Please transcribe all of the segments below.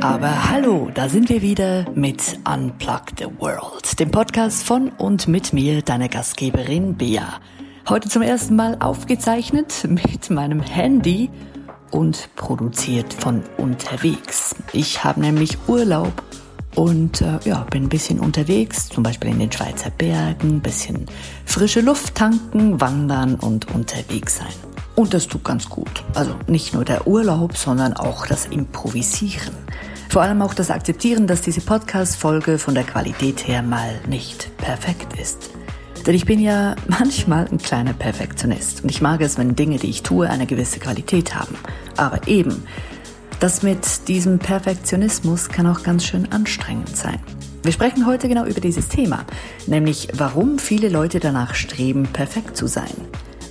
Aber hallo, da sind wir wieder mit Unplug the World, dem Podcast von und mit mir, deiner Gastgeberin Bea. Heute zum ersten Mal aufgezeichnet mit meinem Handy und produziert von unterwegs. Ich habe nämlich Urlaub und äh, ja, bin ein bisschen unterwegs, zum Beispiel in den Schweizer Bergen, ein bisschen frische Luft tanken, wandern und unterwegs sein. Und das tut ganz gut. Also nicht nur der Urlaub, sondern auch das Improvisieren. Vor allem auch das Akzeptieren, dass diese Podcast-Folge von der Qualität her mal nicht perfekt ist. Denn ich bin ja manchmal ein kleiner Perfektionist und ich mag es, wenn Dinge, die ich tue, eine gewisse Qualität haben. Aber eben, das mit diesem Perfektionismus kann auch ganz schön anstrengend sein. Wir sprechen heute genau über dieses Thema, nämlich warum viele Leute danach streben, perfekt zu sein.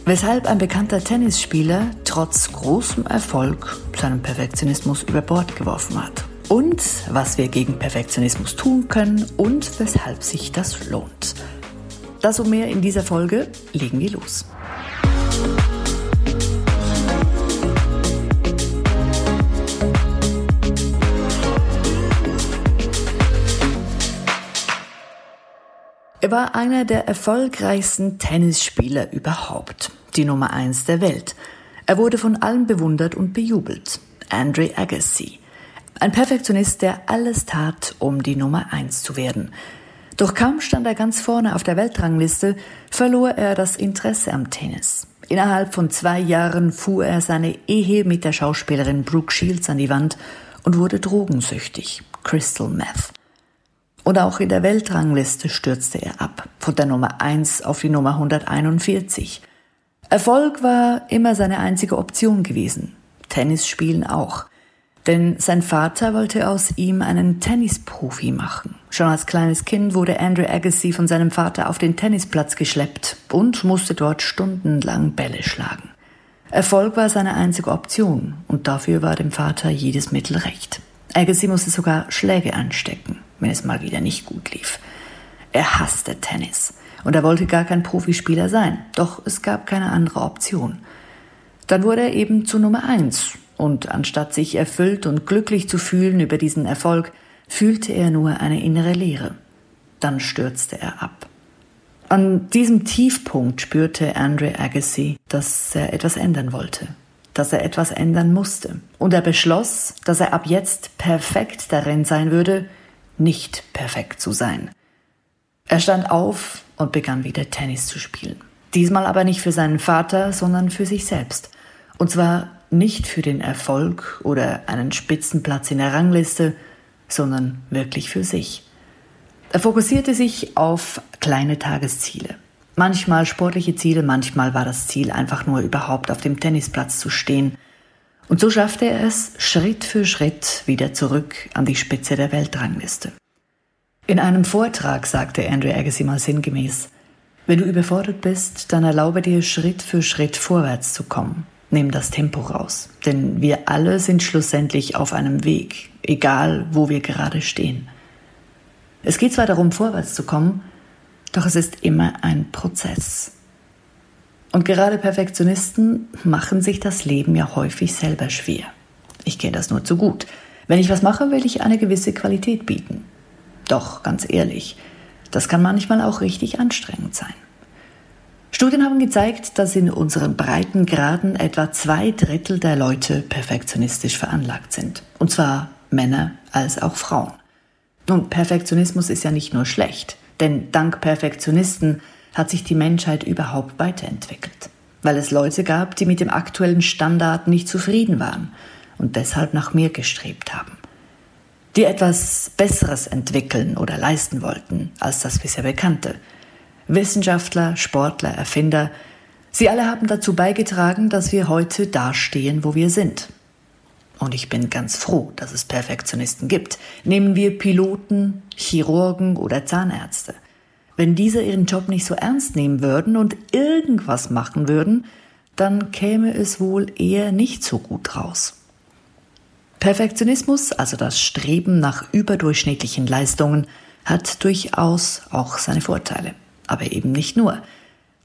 Weshalb ein bekannter Tennisspieler trotz großem Erfolg seinen Perfektionismus über Bord geworfen hat. Und was wir gegen Perfektionismus tun können und weshalb sich das lohnt. Das und mehr in dieser Folge legen wir los. Er war einer der erfolgreichsten Tennisspieler überhaupt, die Nummer eins der Welt. Er wurde von allen bewundert und bejubelt. Andre Agassi. Ein Perfektionist, der alles tat, um die Nummer eins zu werden. Doch kaum stand er ganz vorne auf der Weltrangliste, verlor er das Interesse am Tennis. Innerhalb von zwei Jahren fuhr er seine Ehe mit der Schauspielerin Brooke Shields an die Wand und wurde drogensüchtig. Crystal Meth. Und auch in der Weltrangliste stürzte er ab, von der Nummer 1 auf die Nummer 141. Erfolg war immer seine einzige Option gewesen. Tennis spielen auch. Denn sein Vater wollte aus ihm einen Tennisprofi machen. Schon als kleines Kind wurde Andrew Agassi von seinem Vater auf den Tennisplatz geschleppt und musste dort stundenlang Bälle schlagen. Erfolg war seine einzige Option und dafür war dem Vater jedes Mittel recht. Agassi musste sogar Schläge anstecken wenn es mal wieder nicht gut lief. Er hasste Tennis und er wollte gar kein Profispieler sein, doch es gab keine andere Option. Dann wurde er eben zu Nummer eins und anstatt sich erfüllt und glücklich zu fühlen über diesen Erfolg, fühlte er nur eine innere Leere. Dann stürzte er ab. An diesem Tiefpunkt spürte Andre Agassi, dass er etwas ändern wollte, dass er etwas ändern musste. Und er beschloss, dass er ab jetzt perfekt darin sein würde, nicht perfekt zu sein. Er stand auf und begann wieder Tennis zu spielen. Diesmal aber nicht für seinen Vater, sondern für sich selbst. Und zwar nicht für den Erfolg oder einen Spitzenplatz in der Rangliste, sondern wirklich für sich. Er fokussierte sich auf kleine Tagesziele. Manchmal sportliche Ziele, manchmal war das Ziel einfach nur überhaupt auf dem Tennisplatz zu stehen. Und so schaffte er es Schritt für Schritt wieder zurück an die Spitze der Weltrangliste. In einem Vortrag sagte Andrew Agassi mal sinngemäß, wenn du überfordert bist, dann erlaube dir Schritt für Schritt vorwärts zu kommen. Nimm das Tempo raus, denn wir alle sind schlussendlich auf einem Weg, egal wo wir gerade stehen. Es geht zwar darum, vorwärts zu kommen, doch es ist immer ein Prozess. Und gerade Perfektionisten machen sich das Leben ja häufig selber schwer. Ich kenne das nur zu gut. Wenn ich was mache, will ich eine gewisse Qualität bieten. Doch, ganz ehrlich, das kann manchmal auch richtig anstrengend sein. Studien haben gezeigt, dass in unseren Breitengraden etwa zwei Drittel der Leute perfektionistisch veranlagt sind. Und zwar Männer als auch Frauen. Nun, Perfektionismus ist ja nicht nur schlecht, denn dank Perfektionisten hat sich die Menschheit überhaupt weiterentwickelt, weil es Leute gab, die mit dem aktuellen Standard nicht zufrieden waren und deshalb nach mehr gestrebt haben, die etwas Besseres entwickeln oder leisten wollten als das bisher Bekannte. Wissenschaftler, Sportler, Erfinder, sie alle haben dazu beigetragen, dass wir heute dastehen, wo wir sind. Und ich bin ganz froh, dass es Perfektionisten gibt. Nehmen wir Piloten, Chirurgen oder Zahnärzte. Wenn diese ihren Job nicht so ernst nehmen würden und irgendwas machen würden, dann käme es wohl eher nicht so gut raus. Perfektionismus, also das Streben nach überdurchschnittlichen Leistungen, hat durchaus auch seine Vorteile, aber eben nicht nur.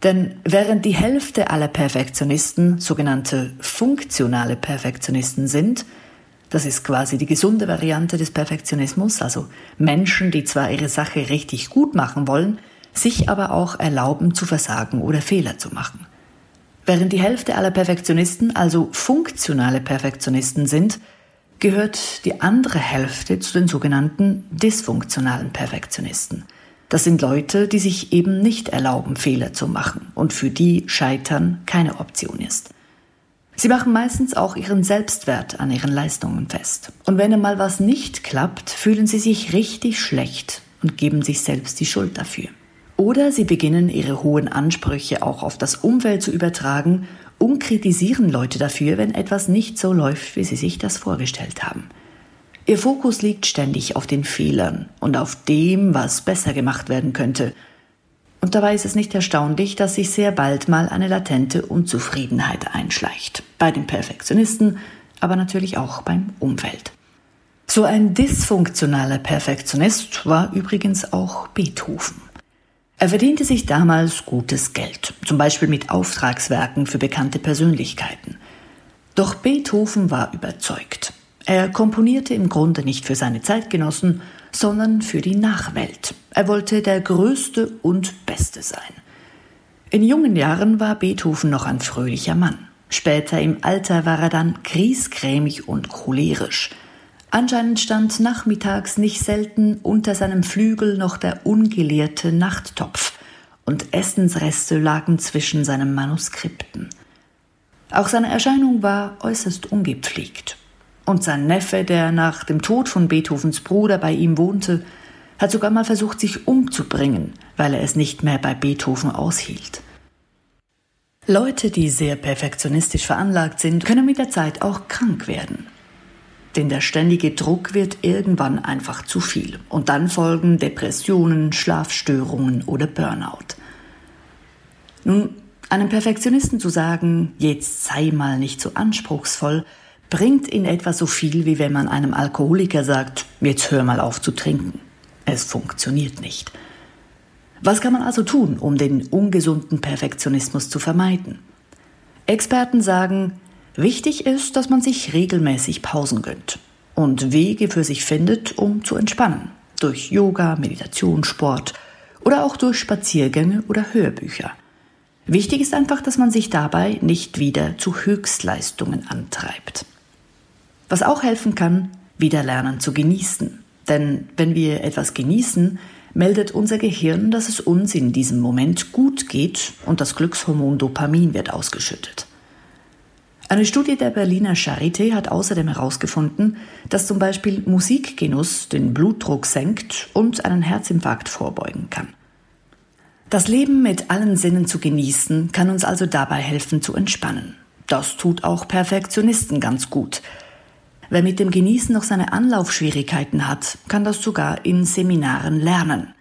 Denn während die Hälfte aller Perfektionisten sogenannte funktionale Perfektionisten sind, Das ist quasi die gesunde Variante des Perfektionismus, also Menschen, die zwar ihre Sache richtig gut machen wollen, sich aber auch erlauben zu versagen oder Fehler zu machen. Während die Hälfte aller Perfektionisten also funktionale Perfektionisten sind, gehört die andere Hälfte zu den sogenannten dysfunktionalen Perfektionisten. Das sind Leute, die sich eben nicht erlauben, Fehler zu machen und für die Scheitern keine Option ist. Sie machen meistens auch ihren Selbstwert an ihren Leistungen fest. Und wenn einmal was nicht klappt, fühlen sie sich richtig schlecht und geben sich selbst die Schuld dafür. Oder sie beginnen ihre hohen Ansprüche auch auf das Umfeld zu übertragen und kritisieren Leute dafür, wenn etwas nicht so läuft, wie sie sich das vorgestellt haben. Ihr Fokus liegt ständig auf den Fehlern und auf dem, was besser gemacht werden könnte. Und dabei ist es nicht erstaunlich, dass sich sehr bald mal eine latente Unzufriedenheit einschleicht. Bei den Perfektionisten, aber natürlich auch beim Umfeld. So ein dysfunktionaler Perfektionist war übrigens auch Beethoven. Er verdiente sich damals gutes Geld, zum Beispiel mit Auftragswerken für bekannte Persönlichkeiten. Doch Beethoven war überzeugt. Er komponierte im Grunde nicht für seine Zeitgenossen, sondern für die Nachwelt. Er wollte der Größte und Beste sein. In jungen Jahren war Beethoven noch ein fröhlicher Mann. Später im Alter war er dann griesgrämig und cholerisch. Anscheinend stand nachmittags nicht selten unter seinem Flügel noch der ungeleerte Nachttopf und Essensreste lagen zwischen seinen Manuskripten. Auch seine Erscheinung war äußerst ungepflegt. Und sein Neffe, der nach dem Tod von Beethovens Bruder bei ihm wohnte, hat sogar mal versucht, sich umzubringen, weil er es nicht mehr bei Beethoven aushielt. Leute, die sehr perfektionistisch veranlagt sind, können mit der Zeit auch krank werden. Denn der ständige Druck wird irgendwann einfach zu viel. Und dann folgen Depressionen, Schlafstörungen oder Burnout. Nun, einem Perfektionisten zu sagen, jetzt sei mal nicht so anspruchsvoll, bringt in etwa so viel, wie wenn man einem Alkoholiker sagt, jetzt hör mal auf zu trinken. Es funktioniert nicht. Was kann man also tun, um den ungesunden Perfektionismus zu vermeiden? Experten sagen, Wichtig ist, dass man sich regelmäßig Pausen gönnt und Wege für sich findet, um zu entspannen. Durch Yoga, Meditation, Sport oder auch durch Spaziergänge oder Hörbücher. Wichtig ist einfach, dass man sich dabei nicht wieder zu Höchstleistungen antreibt. Was auch helfen kann, wieder lernen zu genießen. Denn wenn wir etwas genießen, meldet unser Gehirn, dass es uns in diesem Moment gut geht und das Glückshormon Dopamin wird ausgeschüttet. Eine Studie der Berliner Charité hat außerdem herausgefunden, dass zum Beispiel Musikgenuss den Blutdruck senkt und einen Herzinfarkt vorbeugen kann. Das Leben mit allen Sinnen zu genießen, kann uns also dabei helfen zu entspannen. Das tut auch Perfektionisten ganz gut. Wer mit dem Genießen noch seine Anlaufschwierigkeiten hat, kann das sogar in Seminaren lernen.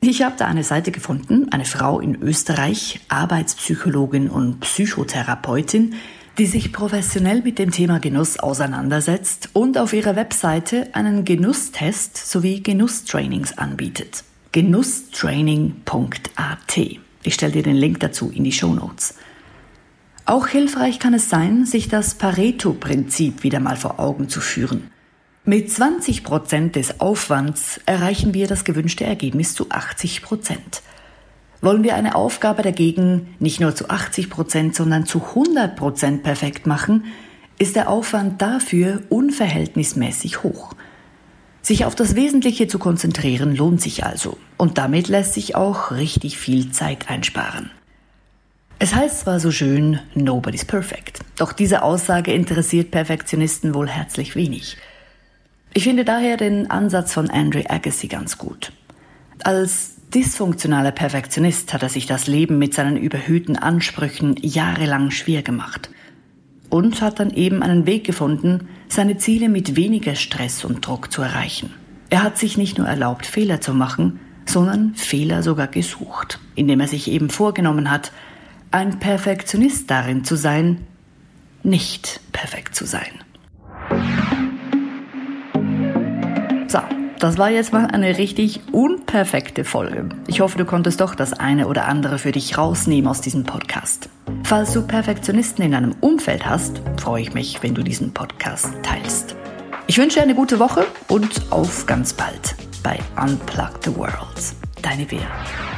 Ich habe da eine Seite gefunden, eine Frau in Österreich, Arbeitspsychologin und Psychotherapeutin, die sich professionell mit dem Thema Genuss auseinandersetzt und auf ihrer Webseite einen Genusstest sowie Genusstrainings anbietet. Genusstraining.at. Ich stelle dir den Link dazu in die Show Notes. Auch hilfreich kann es sein, sich das Pareto-Prinzip wieder mal vor Augen zu führen. Mit 20 Prozent des Aufwands erreichen wir das gewünschte Ergebnis zu 80 Prozent. Wollen wir eine Aufgabe dagegen nicht nur zu 80 Prozent, sondern zu 100 Prozent perfekt machen, ist der Aufwand dafür unverhältnismäßig hoch. Sich auf das Wesentliche zu konzentrieren lohnt sich also und damit lässt sich auch richtig viel Zeit einsparen. Es heißt zwar so schön, nobody's perfect, doch diese Aussage interessiert Perfektionisten wohl herzlich wenig. Ich finde daher den Ansatz von Andre Agassi ganz gut. Als dysfunktionaler Perfektionist hat er sich das Leben mit seinen überhöhten Ansprüchen jahrelang schwer gemacht und hat dann eben einen Weg gefunden, seine Ziele mit weniger Stress und Druck zu erreichen. Er hat sich nicht nur erlaubt, Fehler zu machen, sondern Fehler sogar gesucht, indem er sich eben vorgenommen hat, ein Perfektionist darin zu sein, nicht perfekt zu sein. Das war jetzt mal eine richtig unperfekte Folge. Ich hoffe, du konntest doch das eine oder andere für dich rausnehmen aus diesem Podcast. Falls du Perfektionisten in deinem Umfeld hast, freue ich mich, wenn du diesen Podcast teilst. Ich wünsche eine gute Woche und auf ganz bald bei Unplug the World. Deine Bea.